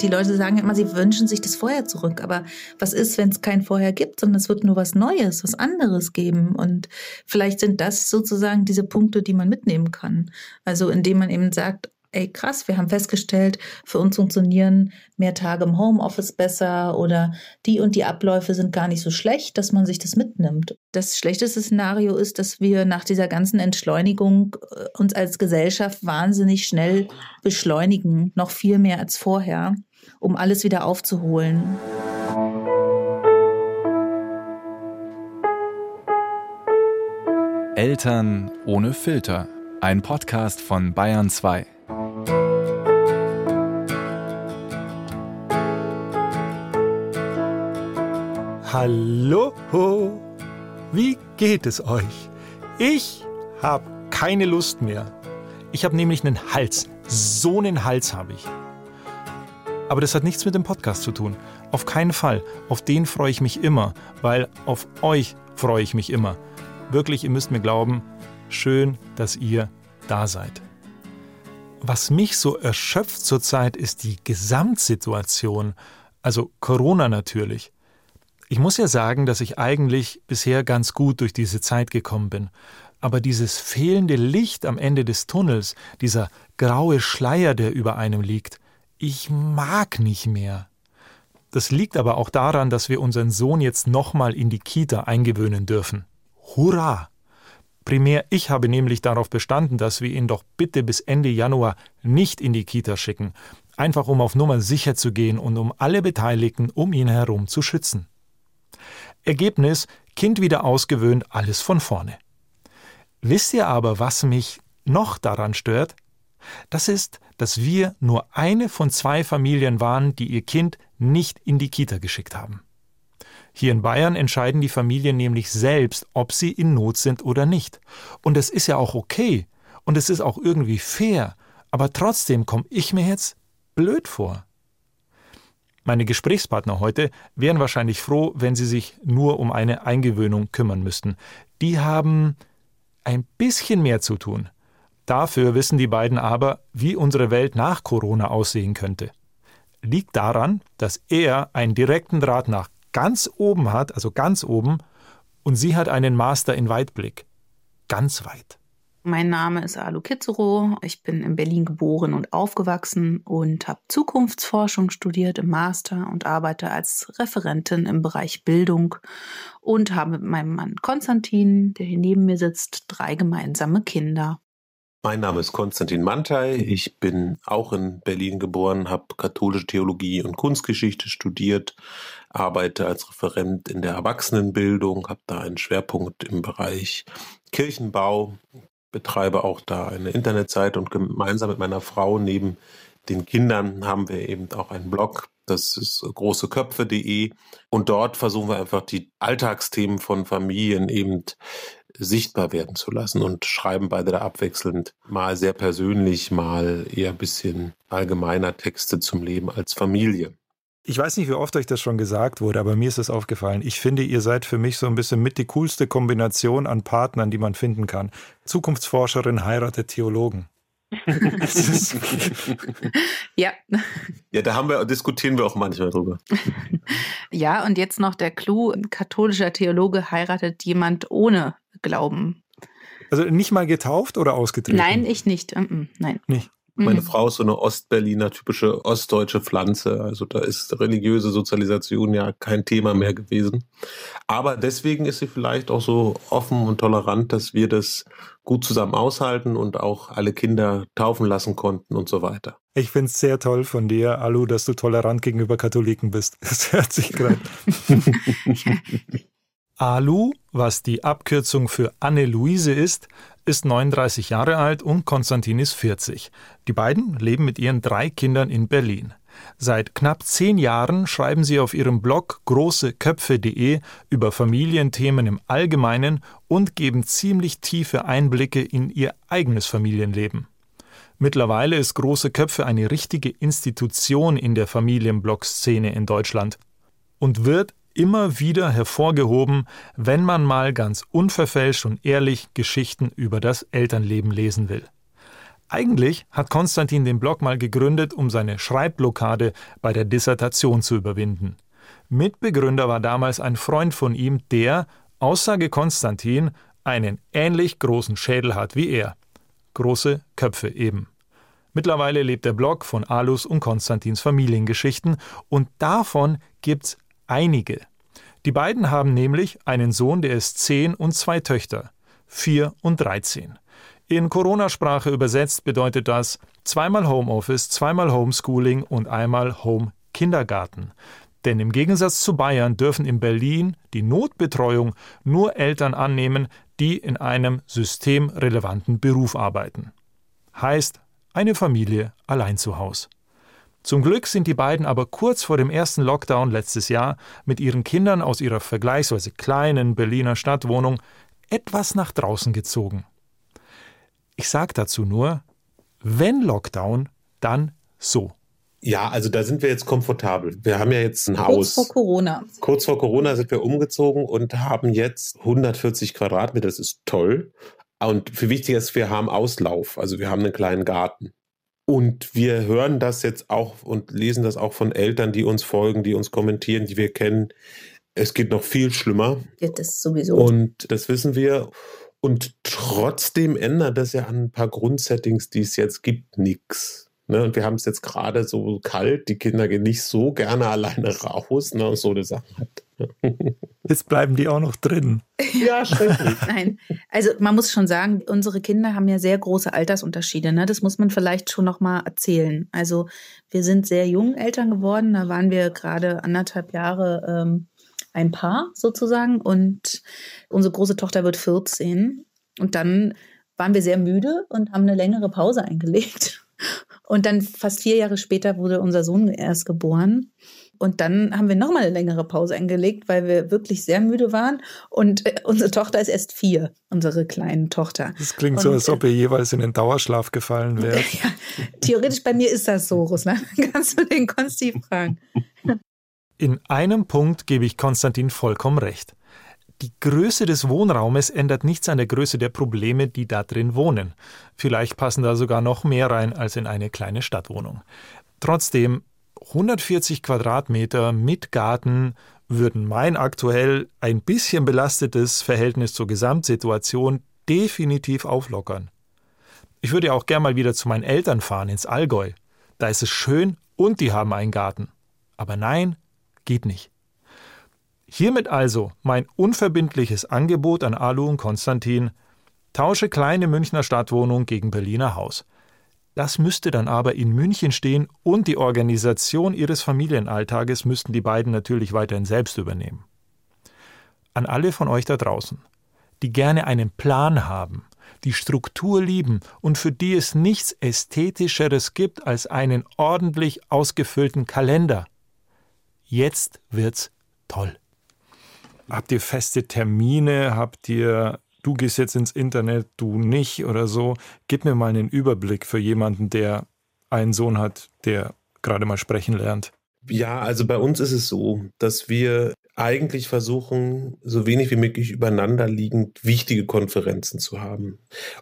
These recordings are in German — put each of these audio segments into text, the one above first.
die Leute sagen immer, sie wünschen sich das Vorher zurück. Aber was ist, wenn es kein Vorher gibt, sondern es wird nur was Neues, was anderes geben? Und vielleicht sind das sozusagen diese Punkte, die man mitnehmen kann. Also indem man eben sagt, ey krass, wir haben festgestellt, für uns funktionieren mehr Tage im Homeoffice besser oder die und die Abläufe sind gar nicht so schlecht, dass man sich das mitnimmt. Das schlechteste Szenario ist, dass wir nach dieser ganzen Entschleunigung äh, uns als Gesellschaft wahnsinnig schnell beschleunigen, noch viel mehr als vorher, um alles wieder aufzuholen. Eltern ohne Filter. Ein Podcast von Bayern 2. Hallo, wie geht es euch? Ich habe keine Lust mehr. Ich habe nämlich einen Hals. So einen Hals habe ich. Aber das hat nichts mit dem Podcast zu tun. Auf keinen Fall. Auf den freue ich mich immer, weil auf euch freue ich mich immer. Wirklich, ihr müsst mir glauben, schön, dass ihr da seid. Was mich so erschöpft zurzeit ist die Gesamtsituation, also Corona natürlich. Ich muss ja sagen, dass ich eigentlich bisher ganz gut durch diese Zeit gekommen bin. Aber dieses fehlende Licht am Ende des Tunnels, dieser graue Schleier, der über einem liegt, ich mag nicht mehr. Das liegt aber auch daran, dass wir unseren Sohn jetzt nochmal in die Kita eingewöhnen dürfen. Hurra! Primär ich habe nämlich darauf bestanden, dass wir ihn doch bitte bis Ende Januar nicht in die Kita schicken, einfach um auf Nummer sicher zu gehen und um alle Beteiligten um ihn herum zu schützen. Ergebnis Kind wieder ausgewöhnt, alles von vorne. Wisst ihr aber, was mich noch daran stört? Das ist, dass wir nur eine von zwei Familien waren, die ihr Kind nicht in die Kita geschickt haben. Hier in Bayern entscheiden die Familien nämlich selbst, ob sie in Not sind oder nicht. Und es ist ja auch okay. Und es ist auch irgendwie fair. Aber trotzdem komme ich mir jetzt blöd vor. Meine Gesprächspartner heute wären wahrscheinlich froh, wenn sie sich nur um eine Eingewöhnung kümmern müssten. Die haben ein bisschen mehr zu tun. Dafür wissen die beiden aber, wie unsere Welt nach Corona aussehen könnte. Liegt daran, dass er einen direkten Draht nach ganz oben hat, also ganz oben, und sie hat einen Master in Weitblick. Ganz weit. Mein Name ist Alu Kitzero. Ich bin in Berlin geboren und aufgewachsen und habe Zukunftsforschung studiert im Master und arbeite als Referentin im Bereich Bildung und habe mit meinem Mann Konstantin, der hier neben mir sitzt, drei gemeinsame Kinder. Mein Name ist Konstantin Mantei. Ich bin auch in Berlin geboren, habe katholische Theologie und Kunstgeschichte studiert, arbeite als Referent in der Erwachsenenbildung, habe da einen Schwerpunkt im Bereich Kirchenbau, betreibe auch da eine Internetseite und gemeinsam mit meiner Frau neben den Kindern haben wir eben auch einen Blog, das ist großeköpfe.de und dort versuchen wir einfach die Alltagsthemen von Familien eben sichtbar werden zu lassen und schreiben beide da abwechselnd mal sehr persönlich, mal eher ein bisschen allgemeiner Texte zum Leben als Familie. Ich weiß nicht, wie oft euch das schon gesagt wurde, aber mir ist es aufgefallen. Ich finde, ihr seid für mich so ein bisschen mit die coolste Kombination an Partnern, die man finden kann. Zukunftsforscherin heiratet Theologen. ja. Ja, da haben wir, diskutieren wir auch manchmal drüber. ja, und jetzt noch der Clou: ein katholischer Theologe heiratet jemand ohne Glauben. Also nicht mal getauft oder ausgetreten? Nein, ich nicht. Nein. Nicht. Meine mhm. Frau ist so eine Ostberliner, typische ostdeutsche Pflanze. Also da ist religiöse Sozialisation ja kein Thema mehr gewesen. Aber deswegen ist sie vielleicht auch so offen und tolerant, dass wir das gut zusammen aushalten und auch alle Kinder taufen lassen konnten und so weiter. Ich finde es sehr toll von dir, Alu, dass du tolerant gegenüber Katholiken bist. Das hört sich gerade. Alu, was die Abkürzung für Anne-Luise ist, ist 39 Jahre alt und Konstantin ist 40. Die beiden leben mit ihren drei Kindern in Berlin. Seit knapp zehn Jahren schreiben sie auf ihrem Blog großeköpfe.de über Familienthemen im Allgemeinen und geben ziemlich tiefe Einblicke in ihr eigenes Familienleben. Mittlerweile ist Große Köpfe eine richtige Institution in der Familienblog-Szene in Deutschland und wird immer wieder hervorgehoben, wenn man mal ganz unverfälscht und ehrlich Geschichten über das Elternleben lesen will. Eigentlich hat Konstantin den Blog mal gegründet, um seine Schreibblockade bei der Dissertation zu überwinden. Mitbegründer war damals ein Freund von ihm, der, Aussage Konstantin, einen ähnlich großen Schädel hat wie er. Große Köpfe eben. Mittlerweile lebt der Blog von Alus und Konstantins Familiengeschichten und davon gibt's einige. Die beiden haben nämlich einen Sohn, der ist zehn und zwei Töchter, vier und dreizehn. In Corona-Sprache übersetzt bedeutet das zweimal Homeoffice, zweimal Homeschooling und einmal Home Kindergarten. Denn im Gegensatz zu Bayern dürfen in Berlin die Notbetreuung nur Eltern annehmen, die in einem systemrelevanten Beruf arbeiten. Heißt, eine Familie allein zu Haus. Zum Glück sind die beiden aber kurz vor dem ersten Lockdown letztes Jahr mit ihren Kindern aus ihrer vergleichsweise kleinen Berliner Stadtwohnung etwas nach draußen gezogen. Ich sage dazu nur, wenn Lockdown, dann so. Ja, also da sind wir jetzt komfortabel. Wir haben ja jetzt ein Kurz Haus. vor Corona. Kurz vor Corona sind wir umgezogen und haben jetzt 140 Quadratmeter. Das ist toll. Und viel wichtiger ist, wir haben Auslauf. Also wir haben einen kleinen Garten. Und wir hören das jetzt auch und lesen das auch von Eltern, die uns folgen, die uns kommentieren, die wir kennen. Es geht noch viel schlimmer. Geht es sowieso. Und das wissen wir. Und trotzdem ändert das ja an ein paar Grundsettings, die es jetzt gibt, nichts. Ne? Und wir haben es jetzt gerade so kalt, die Kinder gehen nicht so gerne alleine raus, ne? und so eine Sache hat. Jetzt bleiben die auch noch drin. Ja, schrecklich. Nein, also man muss schon sagen, unsere Kinder haben ja sehr große Altersunterschiede. Ne? Das muss man vielleicht schon noch mal erzählen. Also wir sind sehr jung Eltern geworden. Da waren wir gerade anderthalb Jahre ähm, ein Paar sozusagen und unsere große Tochter wird 14 und dann waren wir sehr müde und haben eine längere Pause eingelegt. Und dann fast vier Jahre später wurde unser Sohn erst geboren. Und dann haben wir nochmal eine längere Pause eingelegt, weil wir wirklich sehr müde waren. Und äh, unsere Tochter ist erst vier, unsere kleine Tochter. Das klingt so, Und, als ob ihr jeweils in den Dauerschlaf gefallen wärt. Ja, theoretisch bei mir ist das so, Russland. Kannst du den Konsti fragen. In einem Punkt gebe ich Konstantin vollkommen recht. Die Größe des Wohnraumes ändert nichts an der Größe der Probleme, die da drin wohnen. Vielleicht passen da sogar noch mehr rein als in eine kleine Stadtwohnung. Trotzdem, 140 Quadratmeter mit Garten würden mein aktuell ein bisschen belastetes Verhältnis zur Gesamtsituation definitiv auflockern. Ich würde auch gern mal wieder zu meinen Eltern fahren ins Allgäu. Da ist es schön und die haben einen Garten. Aber nein, geht nicht. Hiermit also mein unverbindliches Angebot an Alu und Konstantin. Tausche kleine Münchner Stadtwohnung gegen Berliner Haus. Das müsste dann aber in München stehen und die Organisation ihres Familienalltages müssten die beiden natürlich weiterhin selbst übernehmen. An alle von euch da draußen, die gerne einen Plan haben, die Struktur lieben und für die es nichts Ästhetischeres gibt als einen ordentlich ausgefüllten Kalender. Jetzt wird's toll. Habt ihr feste Termine? Habt ihr, du gehst jetzt ins Internet, du nicht oder so? Gib mir mal einen Überblick für jemanden, der einen Sohn hat, der gerade mal sprechen lernt. Ja, also bei uns ist es so, dass wir eigentlich versuchen, so wenig wie möglich übereinander liegend wichtige Konferenzen zu haben.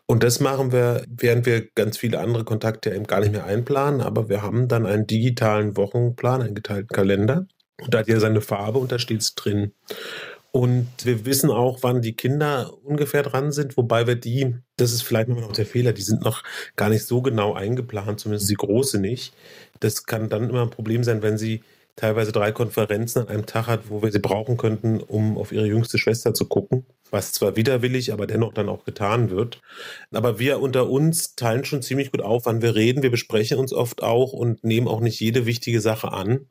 Und das machen wir, während wir ganz viele andere Kontakte eben gar nicht mehr einplanen, aber wir haben dann einen digitalen Wochenplan, einen geteilten Kalender. Und da hat ja seine Farbe und da steht's drin. Und wir wissen auch, wann die Kinder ungefähr dran sind, wobei wir die, das ist vielleicht immer noch der Fehler, die sind noch gar nicht so genau eingeplant, zumindest die große nicht. Das kann dann immer ein Problem sein, wenn sie teilweise drei Konferenzen an einem Tag hat, wo wir sie brauchen könnten, um auf ihre jüngste Schwester zu gucken, was zwar widerwillig, aber dennoch dann auch getan wird. Aber wir unter uns teilen schon ziemlich gut auf, wann wir reden. Wir besprechen uns oft auch und nehmen auch nicht jede wichtige Sache an.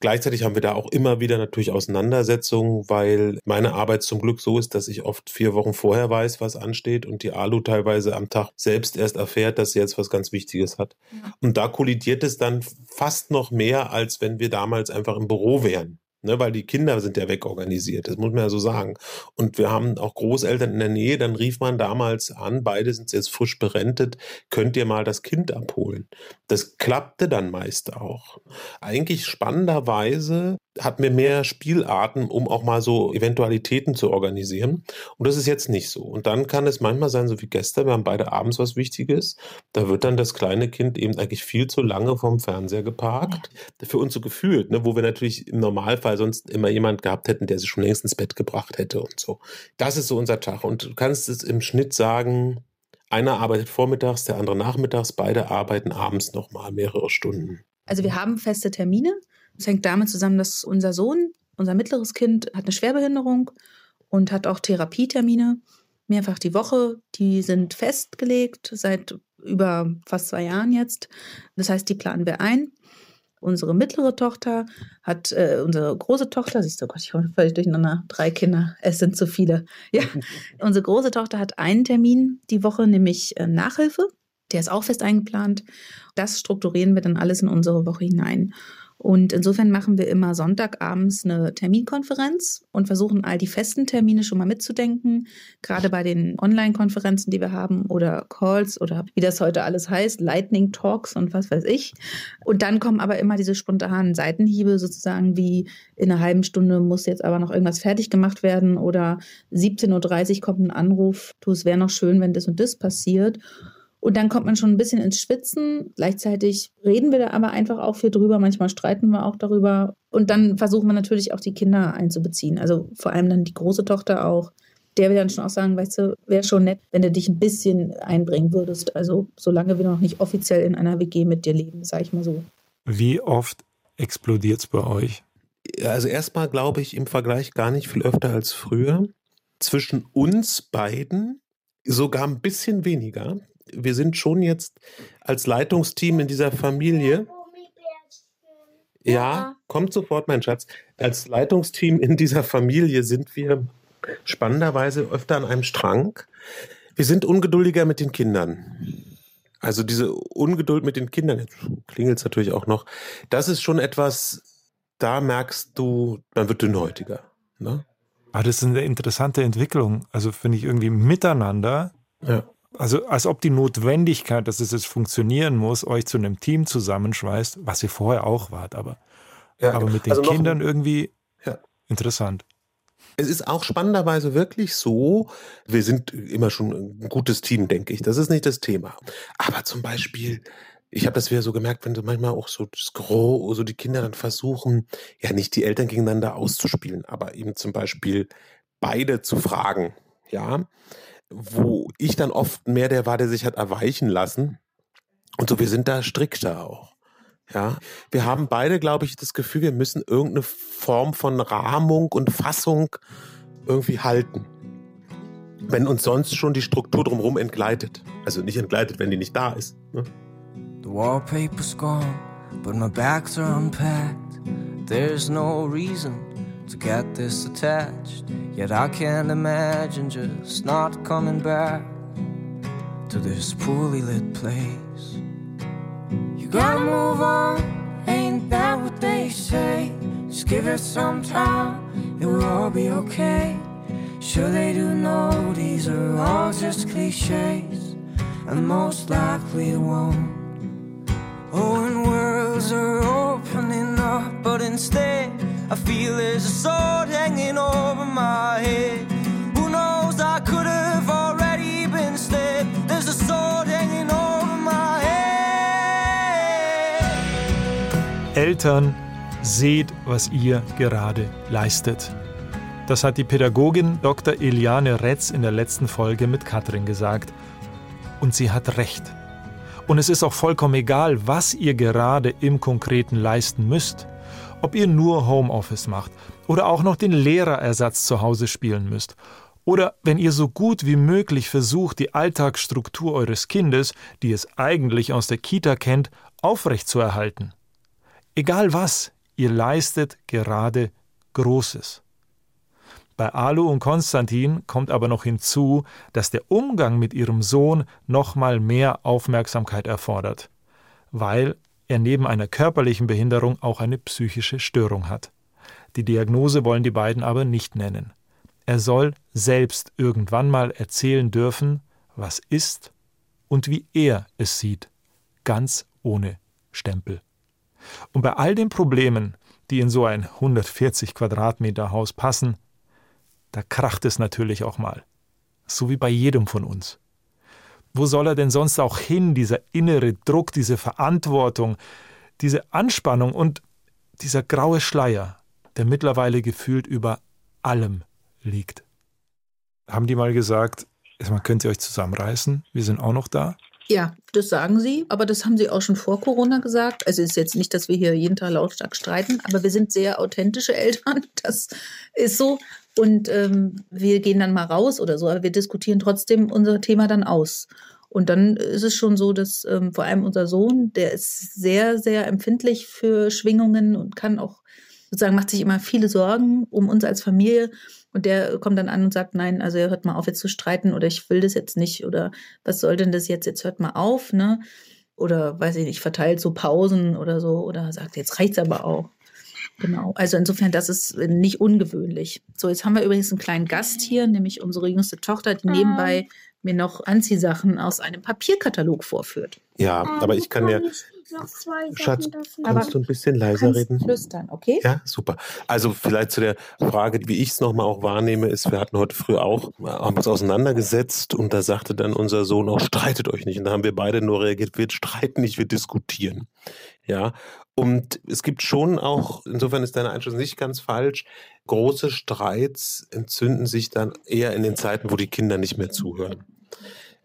Gleichzeitig haben wir da auch immer wieder natürlich Auseinandersetzungen, weil meine Arbeit zum Glück so ist, dass ich oft vier Wochen vorher weiß, was ansteht und die Alu teilweise am Tag selbst erst erfährt, dass sie jetzt was ganz Wichtiges hat. Ja. Und da kollidiert es dann fast noch mehr, als wenn wir damals einfach im Büro wären. Ne, weil die Kinder sind ja wegorganisiert, das muss man ja so sagen. Und wir haben auch Großeltern in der Nähe, dann rief man damals an, beide sind jetzt frisch berentet, könnt ihr mal das Kind abholen. Das klappte dann meist auch. Eigentlich spannenderweise hatten wir mehr Spielarten, um auch mal so Eventualitäten zu organisieren. Und das ist jetzt nicht so. Und dann kann es manchmal sein, so wie gestern, wir haben beide abends was Wichtiges. Da wird dann das kleine Kind eben eigentlich viel zu lange vom Fernseher geparkt. Ja. Für uns so gefühlt, ne, wo wir natürlich im Normalfall sonst immer jemand gehabt hätten, der sich schon längst ins Bett gebracht hätte und so. Das ist so unser Tag. Und du kannst es im Schnitt sagen, einer arbeitet vormittags, der andere nachmittags, beide arbeiten abends nochmal mehrere Stunden. Also wir haben feste Termine. Es hängt damit zusammen, dass unser Sohn, unser mittleres Kind, hat eine Schwerbehinderung und hat auch Therapietermine mehrfach die Woche. Die sind festgelegt seit über fast zwei Jahren jetzt. Das heißt, die planen wir ein. Unsere mittlere Tochter hat, äh, unsere große Tochter, siehst du, Gott, ich komme völlig durcheinander, drei Kinder, es sind zu viele. Ja, unsere große Tochter hat einen Termin die Woche, nämlich äh, Nachhilfe. Der ist auch fest eingeplant. Das strukturieren wir dann alles in unsere Woche hinein. Und insofern machen wir immer Sonntagabends eine Terminkonferenz und versuchen all die festen Termine schon mal mitzudenken. Gerade bei den Online-Konferenzen, die wir haben oder Calls oder wie das heute alles heißt, Lightning Talks und was weiß ich. Und dann kommen aber immer diese spontanen Seitenhiebe sozusagen wie in einer halben Stunde muss jetzt aber noch irgendwas fertig gemacht werden oder 17.30 Uhr kommt ein Anruf, du, es wäre noch schön, wenn das und das passiert. Und dann kommt man schon ein bisschen ins Schwitzen. Gleichzeitig reden wir da aber einfach auch viel drüber. Manchmal streiten wir auch darüber. Und dann versuchen wir natürlich auch die Kinder einzubeziehen. Also vor allem dann die große Tochter auch. Der will dann schon auch sagen, weißt du, wäre schon nett, wenn du dich ein bisschen einbringen würdest. Also solange wir noch nicht offiziell in einer WG mit dir leben, sage ich mal so. Wie oft explodiert es bei euch? Also erstmal glaube ich im Vergleich gar nicht viel öfter als früher. Zwischen uns beiden sogar ein bisschen weniger wir sind schon jetzt als Leitungsteam in dieser Familie. Ja, kommt sofort, mein Schatz. Als Leitungsteam in dieser Familie sind wir spannenderweise öfter an einem Strang. Wir sind ungeduldiger mit den Kindern. Also diese Ungeduld mit den Kindern, jetzt klingelt es natürlich auch noch, das ist schon etwas, da merkst du, man wird dünnhäutiger. Ne? Aber ah, das ist eine interessante Entwicklung. Also finde ich irgendwie miteinander ja. Also als ob die Notwendigkeit, dass es jetzt funktionieren muss, euch zu einem Team zusammenschweißt, was ihr vorher auch wart, aber, ja, aber mit den also Kindern irgendwie ja. interessant. Es ist auch spannenderweise wirklich so, wir sind immer schon ein gutes Team, denke ich. Das ist nicht das Thema. Aber zum Beispiel, ich habe das wieder so gemerkt, wenn du manchmal auch so das Gros, so die Kinder dann versuchen, ja nicht die Eltern gegeneinander auszuspielen, aber eben zum Beispiel beide zu fragen, ja wo ich dann oft mehr der war, der sich hat erweichen lassen. Und so, wir sind da strikter auch. Ja, wir haben beide, glaube ich, das Gefühl, wir müssen irgendeine Form von Rahmung und Fassung irgendwie halten. Wenn uns sonst schon die Struktur drumherum entgleitet. Also nicht entgleitet, wenn die nicht da ist. Ne? The wallpaper's gone, but my bags are unpacked. There's no reason to get this attached. Yet I can't imagine just not coming back to this poorly lit place. You gotta move on, ain't that what they say? Just give it some time, it will all be okay. Sure, they do know these are all just cliches, and most likely won't. Oh, and worlds are opening up, but instead, I feel there's a sword hanging over my head. Who knows, I could have already been stabbed. There's a sword hanging over my head. Eltern, seht, was ihr gerade leistet. Das hat die Pädagogin Dr. Eliane Retz in der letzten Folge mit Katrin gesagt. Und sie hat recht. Und es ist auch vollkommen egal, was ihr gerade im Konkreten leisten müsst. Ob ihr nur Homeoffice macht oder auch noch den Lehrerersatz zu Hause spielen müsst. Oder wenn ihr so gut wie möglich versucht, die Alltagsstruktur eures Kindes, die es eigentlich aus der Kita kennt, aufrechtzuerhalten. Egal was, ihr leistet gerade Großes. Bei Alu und Konstantin kommt aber noch hinzu, dass der Umgang mit ihrem Sohn nochmal mehr Aufmerksamkeit erfordert, weil er neben einer körperlichen Behinderung auch eine psychische Störung hat. Die Diagnose wollen die beiden aber nicht nennen. Er soll selbst irgendwann mal erzählen dürfen, was ist und wie er es sieht, ganz ohne Stempel. Und bei all den Problemen, die in so ein 140 Quadratmeter Haus passen, da kracht es natürlich auch mal. So wie bei jedem von uns. Wo soll er denn sonst auch hin, dieser innere Druck, diese Verantwortung, diese Anspannung und dieser graue Schleier, der mittlerweile gefühlt über allem liegt? Haben die mal gesagt, man könnte euch zusammenreißen, wir sind auch noch da? Ja, das sagen sie, aber das haben sie auch schon vor Corona gesagt. Also es ist jetzt nicht, dass wir hier jeden Tag lautstark streiten, aber wir sind sehr authentische Eltern. Das ist so. Und ähm, wir gehen dann mal raus oder so, aber wir diskutieren trotzdem unser Thema dann aus. Und dann ist es schon so, dass ähm, vor allem unser Sohn, der ist sehr, sehr empfindlich für Schwingungen und kann auch sozusagen macht sich immer viele Sorgen um uns als Familie. Und der kommt dann an und sagt, nein, also hört mal auf jetzt zu streiten oder ich will das jetzt nicht oder was soll denn das jetzt? Jetzt hört mal auf, ne? Oder weiß ich nicht, verteilt so Pausen oder so oder sagt, jetzt reicht's aber auch. Genau. Also insofern, das ist nicht ungewöhnlich. So, jetzt haben wir übrigens einen kleinen Gast hier, nämlich unsere jüngste Tochter, die nebenbei mir noch Anziehsachen aus einem Papierkatalog vorführt. Ja, aber ich kann ja. Schatz, kannst du ein bisschen leiser reden? Flüstern, okay? Ja, super. Also vielleicht zu der Frage, wie ich es nochmal auch wahrnehme, ist, wir hatten heute früh auch, haben uns auseinandergesetzt und da sagte dann unser Sohn auch, streitet euch nicht. Und da haben wir beide nur reagiert, wir streiten nicht, wir diskutieren. Ja, und es gibt schon auch, insofern ist deine Einschätzung nicht ganz falsch, große Streits entzünden sich dann eher in den Zeiten, wo die Kinder nicht mehr zuhören.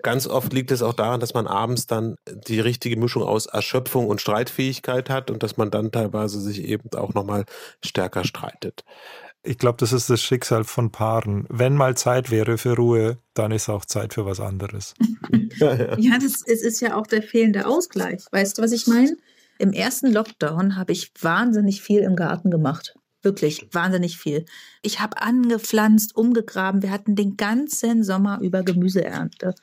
Ganz oft liegt es auch daran, dass man abends dann die richtige Mischung aus Erschöpfung und Streitfähigkeit hat und dass man dann teilweise sich eben auch nochmal stärker streitet. Ich glaube, das ist das Schicksal von Paaren. Wenn mal Zeit wäre für Ruhe, dann ist auch Zeit für was anderes. ja, ja. ja das, es ist ja auch der fehlende Ausgleich. Weißt du, was ich meine? Im ersten Lockdown habe ich wahnsinnig viel im Garten gemacht. Wirklich wahnsinnig viel. Ich habe angepflanzt, umgegraben. Wir hatten den ganzen Sommer über Gemüseernte.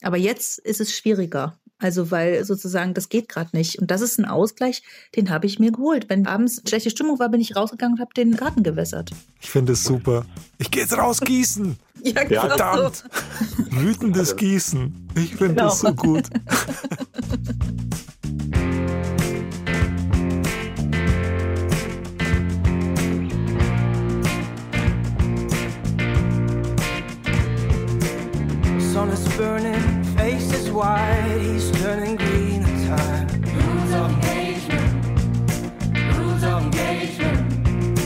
Aber jetzt ist es schwieriger. Also weil sozusagen das geht gerade nicht. Und das ist ein Ausgleich, den habe ich mir geholt. Wenn abends schlechte Stimmung war, bin ich rausgegangen und habe den Garten gewässert. Ich finde es super. Ich gehe jetzt raus gießen. ja, genau Verdammt. So. Wütendes Gießen. Ich finde genau. das so gut. is burning, face is white, he's turning green at time. Rules of engagement, rules of engagement.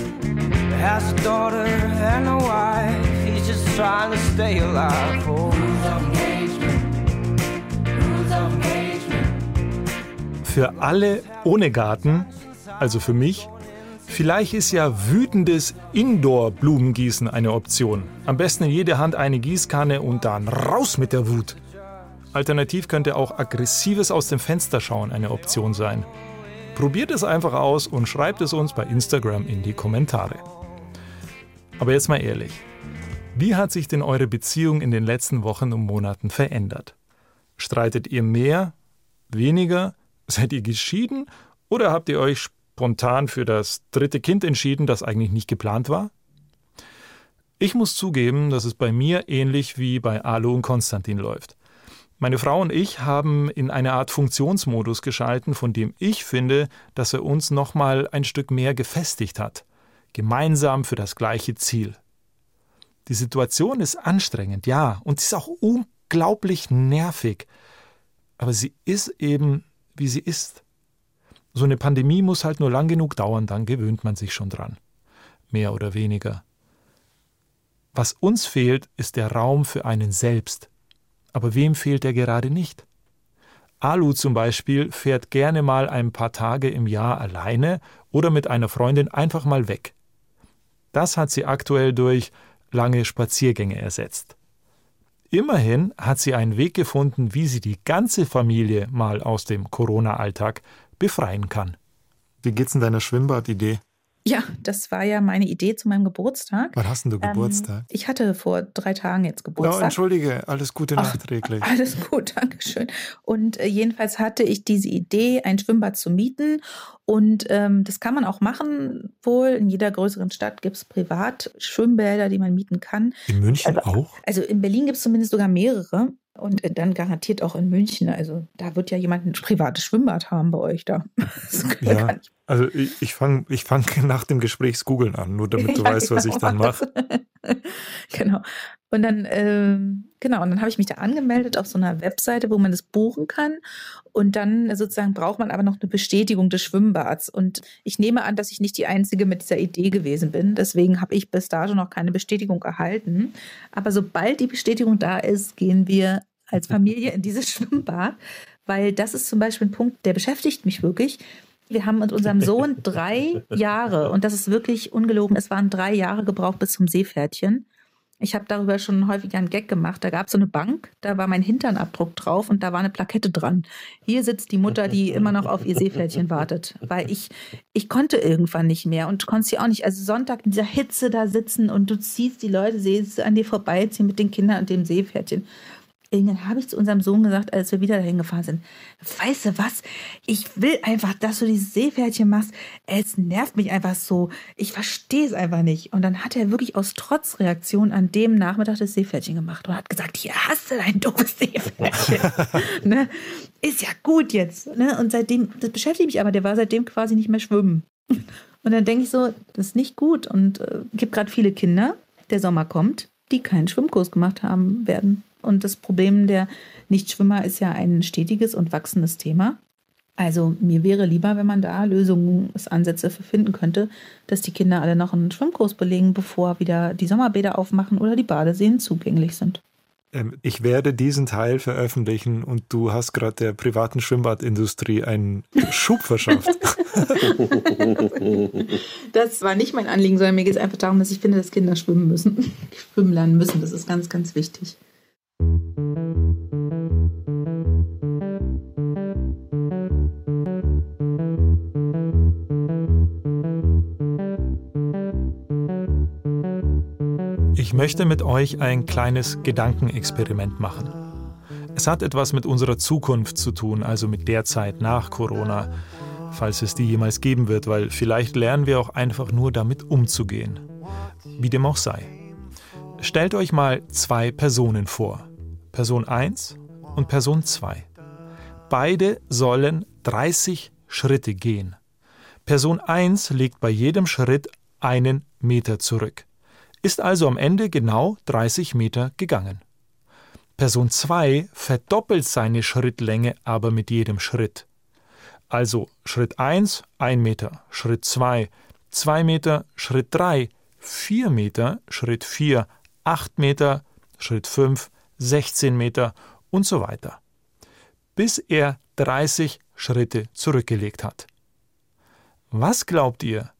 Has a daughter and a wife, he's just trying to stay alive. Oh. Rules of engagement, rules of engagement. Für alle ohne Garten, also für mich, Vielleicht ist ja wütendes Indoor-Blumengießen eine Option. Am besten in jede Hand eine Gießkanne und dann raus mit der Wut. Alternativ könnte auch aggressives aus dem Fenster schauen eine Option sein. Probiert es einfach aus und schreibt es uns bei Instagram in die Kommentare. Aber jetzt mal ehrlich, wie hat sich denn eure Beziehung in den letzten Wochen und Monaten verändert? Streitet ihr mehr, weniger? Seid ihr geschieden oder habt ihr euch spontan für das dritte Kind entschieden, das eigentlich nicht geplant war? Ich muss zugeben, dass es bei mir ähnlich wie bei Alu und Konstantin läuft. Meine Frau und ich haben in eine Art Funktionsmodus geschalten, von dem ich finde, dass er uns nochmal ein Stück mehr gefestigt hat. Gemeinsam für das gleiche Ziel. Die Situation ist anstrengend, ja, und sie ist auch unglaublich nervig. Aber sie ist eben, wie sie ist. So eine Pandemie muss halt nur lang genug dauern, dann gewöhnt man sich schon dran. Mehr oder weniger. Was uns fehlt, ist der Raum für einen selbst. Aber wem fehlt er gerade nicht? Alu zum Beispiel fährt gerne mal ein paar Tage im Jahr alleine oder mit einer Freundin einfach mal weg. Das hat sie aktuell durch lange Spaziergänge ersetzt. Immerhin hat sie einen Weg gefunden, wie sie die ganze Familie mal aus dem Corona-Alltag befreien kann. Wie geht's in deiner Schwimmbadidee? Ja, das war ja meine Idee zu meinem Geburtstag. Wann hast denn du Geburtstag? Ähm, ich hatte vor drei Tagen jetzt Geburtstag. Oh, entschuldige, alles Gute nachträglich. Alles gut, Dankeschön. Und äh, jedenfalls hatte ich diese Idee, ein Schwimmbad zu mieten. Und ähm, das kann man auch machen, wohl. In jeder größeren Stadt gibt es Privatschwimmbäder, die man mieten kann. In München also, auch? Also in Berlin gibt es zumindest sogar mehrere. Und dann garantiert auch in München. Also da wird ja jemand ein privates Schwimmbad haben bei euch da. ja, also ich, ich fange ich fang nach dem Gespräch Googeln an, nur damit du ja, weißt, was genau, ich dann mache. genau. Und dann, äh, genau, und dann habe ich mich da angemeldet auf so einer Webseite, wo man das buchen kann. Und dann sozusagen braucht man aber noch eine Bestätigung des Schwimmbads. Und ich nehme an, dass ich nicht die Einzige mit dieser Idee gewesen bin. Deswegen habe ich bis dato noch keine Bestätigung erhalten. Aber sobald die Bestätigung da ist, gehen wir als Familie in dieses Schwimmbad. Weil das ist zum Beispiel ein Punkt, der beschäftigt mich wirklich. Wir haben mit unserem Sohn drei Jahre, und das ist wirklich ungelogen, es waren drei Jahre gebraucht bis zum Seepferdchen. Ich habe darüber schon häufiger einen Gag gemacht. Da gab es so eine Bank, da war mein Hinternabdruck drauf und da war eine Plakette dran. Hier sitzt die Mutter, die immer noch auf ihr Seepferdchen wartet. Weil ich, ich konnte irgendwann nicht mehr und konnte sie auch nicht. Also Sonntag in dieser Hitze da sitzen und du ziehst die Leute, siehst an dir vorbeiziehen mit den Kindern und dem Seepferdchen. Irgendwann habe ich zu unserem Sohn gesagt, als wir wieder dahin gefahren sind, weißt du was, ich will einfach, dass du dieses Seepferdchen machst. Es nervt mich einfach so. Ich verstehe es einfach nicht. Und dann hat er wirklich aus Trotzreaktion an dem Nachmittag das Seepferdchen gemacht und hat gesagt, hier hast du dein doofes Seepferdchen. ne? Ist ja gut jetzt. Ne? Und seitdem, das beschäftigt mich aber, der war seitdem quasi nicht mehr schwimmen. Und dann denke ich so, das ist nicht gut. Und es äh, gibt gerade viele Kinder, der Sommer kommt, die keinen Schwimmkurs gemacht haben werden. Und das Problem der Nichtschwimmer ist ja ein stetiges und wachsendes Thema. Also mir wäre lieber, wenn man da Lösungsansätze für finden könnte, dass die Kinder alle noch einen Schwimmkurs belegen, bevor wieder die Sommerbäder aufmachen oder die Badeseen zugänglich sind. Ähm, ich werde diesen Teil veröffentlichen und du hast gerade der privaten Schwimmbadindustrie einen Schub verschafft. das war nicht mein Anliegen, sondern mir geht es einfach darum, dass ich finde, dass Kinder schwimmen müssen. Schwimmen lernen müssen. Das ist ganz, ganz wichtig. Ich möchte mit euch ein kleines Gedankenexperiment machen. Es hat etwas mit unserer Zukunft zu tun, also mit der Zeit nach Corona, falls es die jemals geben wird, weil vielleicht lernen wir auch einfach nur damit umzugehen. Wie dem auch sei. Stellt euch mal zwei Personen vor. Person 1 und Person 2. Beide sollen 30 Schritte gehen. Person 1 legt bei jedem Schritt einen Meter zurück ist also am Ende genau 30 Meter gegangen. Person 2 verdoppelt seine Schrittlänge aber mit jedem Schritt. Also Schritt 1 1 Meter, Schritt 2 2 Meter, Schritt 3 4 Meter, Schritt 4 8 Meter, Schritt 5 16 Meter und so weiter. Bis er 30 Schritte zurückgelegt hat. Was glaubt ihr,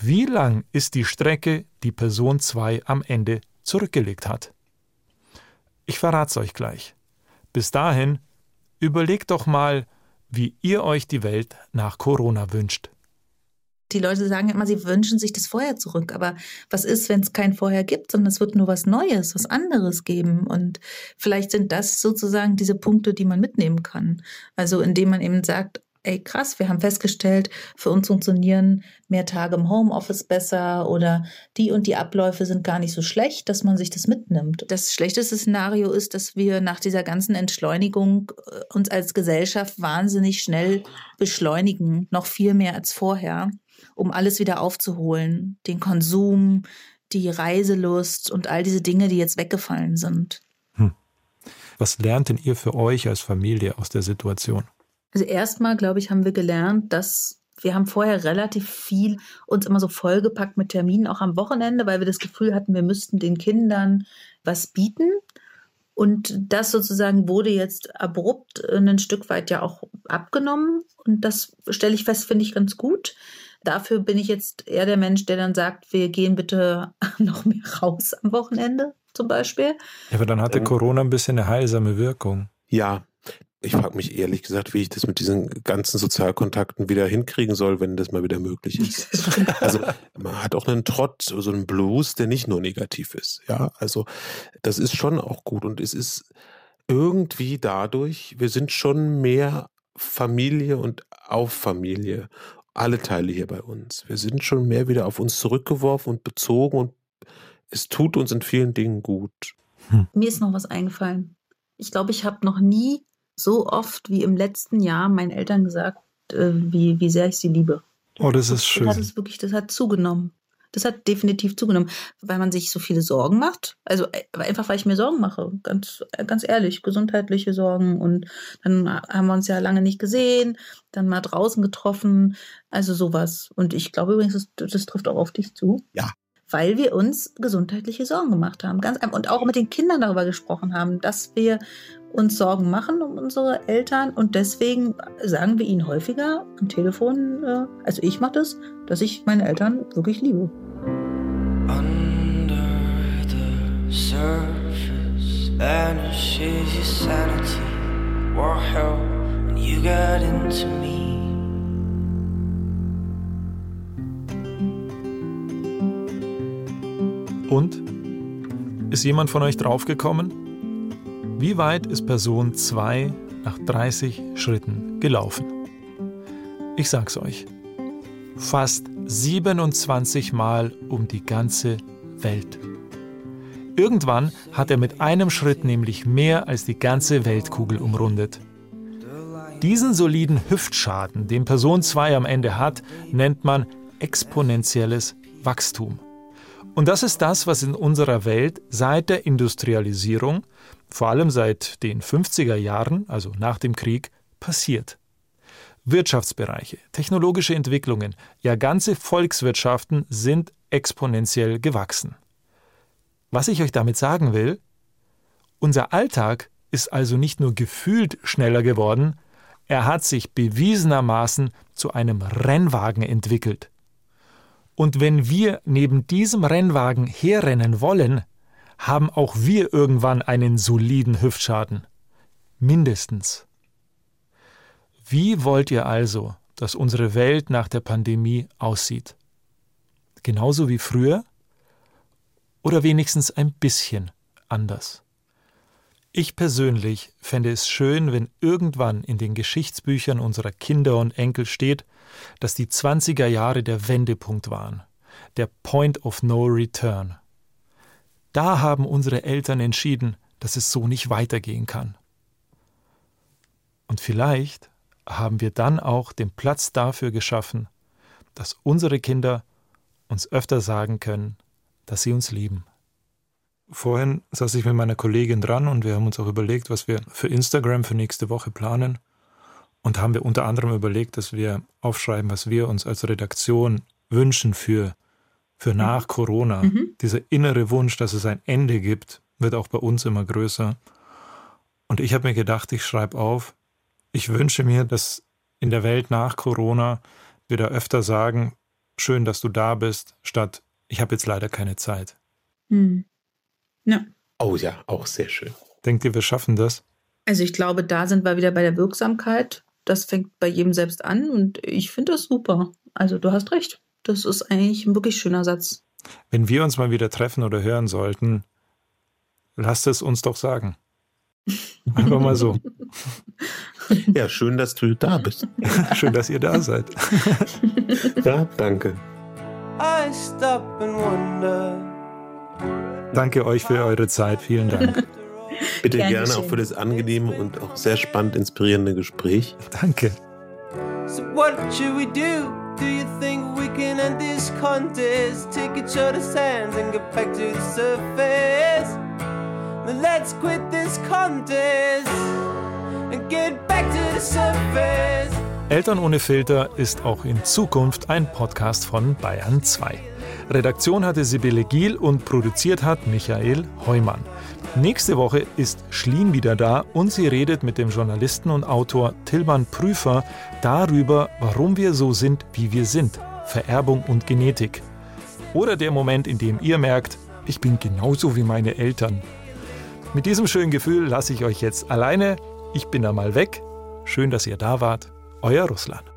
wie lang ist die Strecke, die Person 2 am Ende zurückgelegt hat? Ich verrat's euch gleich. Bis dahin, überlegt doch mal, wie ihr euch die Welt nach Corona wünscht. Die Leute sagen immer, sie wünschen sich das Vorher zurück. Aber was ist, wenn es kein Vorher gibt, sondern es wird nur was Neues, was anderes geben? Und vielleicht sind das sozusagen diese Punkte, die man mitnehmen kann. Also indem man eben sagt, ey krass, wir haben festgestellt, für uns funktionieren mehr Tage im Homeoffice besser oder die und die Abläufe sind gar nicht so schlecht, dass man sich das mitnimmt. Das schlechteste Szenario ist, dass wir nach dieser ganzen Entschleunigung äh, uns als Gesellschaft wahnsinnig schnell beschleunigen, noch viel mehr als vorher, um alles wieder aufzuholen, den Konsum, die Reiselust und all diese Dinge, die jetzt weggefallen sind. Hm. Was lernt denn ihr für euch als Familie aus der Situation? Also erstmal, glaube ich, haben wir gelernt, dass wir haben vorher relativ viel uns immer so vollgepackt mit Terminen, auch am Wochenende, weil wir das Gefühl hatten, wir müssten den Kindern was bieten. Und das sozusagen wurde jetzt abrupt ein Stück weit ja auch abgenommen. Und das stelle ich fest, finde ich ganz gut. Dafür bin ich jetzt eher der Mensch, der dann sagt, wir gehen bitte noch mehr raus am Wochenende zum Beispiel. Ja, aber dann hatte ähm, Corona ein bisschen eine heilsame Wirkung. Ja, ich frage mich ehrlich gesagt, wie ich das mit diesen ganzen Sozialkontakten wieder hinkriegen soll, wenn das mal wieder möglich ist. Also man hat auch einen Trott, so einen Blues, der nicht nur negativ ist. Ja, also das ist schon auch gut und es ist irgendwie dadurch, wir sind schon mehr Familie und auf Familie. Alle Teile hier bei uns. Wir sind schon mehr wieder auf uns zurückgeworfen und bezogen und es tut uns in vielen Dingen gut. Hm. Mir ist noch was eingefallen Ich glaube, ich habe noch nie so oft wie im letzten Jahr meinen Eltern gesagt, äh, wie, wie sehr ich sie liebe. Oh, das ist schön. Das hat wirklich, das hat zugenommen. Das hat definitiv zugenommen, weil man sich so viele Sorgen macht. Also äh, einfach, weil ich mir Sorgen mache, ganz, äh, ganz ehrlich, gesundheitliche Sorgen. Und dann haben wir uns ja lange nicht gesehen, dann mal draußen getroffen, also sowas. Und ich glaube übrigens, das, das trifft auch auf dich zu. Ja. Weil wir uns gesundheitliche Sorgen gemacht haben. Ganz. Und auch mit den Kindern darüber gesprochen haben, dass wir uns Sorgen machen um unsere Eltern und deswegen sagen wir ihnen häufiger am Telefon, äh, also ich mache das, dass ich meine Eltern wirklich liebe. Under the surface your sanity, war hell, and you got into me. Und? Ist jemand von euch draufgekommen? Wie weit ist Person 2 nach 30 Schritten gelaufen? Ich sag's euch. Fast 27 Mal um die ganze Welt. Irgendwann hat er mit einem Schritt nämlich mehr als die ganze Weltkugel umrundet. Diesen soliden Hüftschaden, den Person 2 am Ende hat, nennt man exponentielles Wachstum. Und das ist das, was in unserer Welt seit der Industrialisierung vor allem seit den 50er Jahren, also nach dem Krieg, passiert. Wirtschaftsbereiche, technologische Entwicklungen, ja ganze Volkswirtschaften sind exponentiell gewachsen. Was ich euch damit sagen will, unser Alltag ist also nicht nur gefühlt schneller geworden, er hat sich bewiesenermaßen zu einem Rennwagen entwickelt. Und wenn wir neben diesem Rennwagen herrennen wollen, haben auch wir irgendwann einen soliden Hüftschaden. Mindestens. Wie wollt ihr also, dass unsere Welt nach der Pandemie aussieht? Genauso wie früher? Oder wenigstens ein bisschen anders? Ich persönlich fände es schön, wenn irgendwann in den Geschichtsbüchern unserer Kinder und Enkel steht, dass die 20er Jahre der Wendepunkt waren, der Point of No Return. Da haben unsere Eltern entschieden, dass es so nicht weitergehen kann. Und vielleicht haben wir dann auch den Platz dafür geschaffen, dass unsere Kinder uns öfter sagen können, dass sie uns lieben. Vorhin saß ich mit meiner Kollegin dran und wir haben uns auch überlegt, was wir für Instagram für nächste Woche planen. Und haben wir unter anderem überlegt, dass wir aufschreiben, was wir uns als Redaktion wünschen für für mhm. nach Corona. Mhm. Dieser innere Wunsch, dass es ein Ende gibt, wird auch bei uns immer größer. Und ich habe mir gedacht, ich schreibe auf, ich wünsche mir, dass in der Welt nach Corona wir da öfter sagen, schön, dass du da bist, statt ich habe jetzt leider keine Zeit. Mhm. Ja. Oh ja, auch sehr schön. Denkt ihr, wir schaffen das? Also ich glaube, da sind wir wieder bei der Wirksamkeit. Das fängt bei jedem selbst an und ich finde das super. Also du hast recht. Das ist eigentlich ein wirklich schöner Satz. Wenn wir uns mal wieder treffen oder hören sollten, lasst es uns doch sagen. Einfach mal so. Ja, schön, dass du da bist. schön, dass ihr da seid. ja, danke. Danke euch für eure Zeit. Vielen Dank. Bitte gerne, gerne auch für das angenehme und auch sehr spannend inspirierende Gespräch. Danke. So what should we do? Do you think we can end this contest? Take each other's hands and get back to the surface. Then let's quit this contest and get back to the surface. Eltern ohne Filter ist auch in Zukunft ein Podcast von Bayern 2. Redaktion hatte Sibylle Giel und produziert hat Michael Heumann. Nächste Woche ist Schlien wieder da und sie redet mit dem Journalisten und Autor Tilman Prüfer darüber, warum wir so sind, wie wir sind. Vererbung und Genetik. Oder der Moment, in dem ihr merkt, ich bin genauso wie meine Eltern. Mit diesem schönen Gefühl lasse ich euch jetzt alleine. Ich bin da mal weg. Schön, dass ihr da wart. Euer Russland.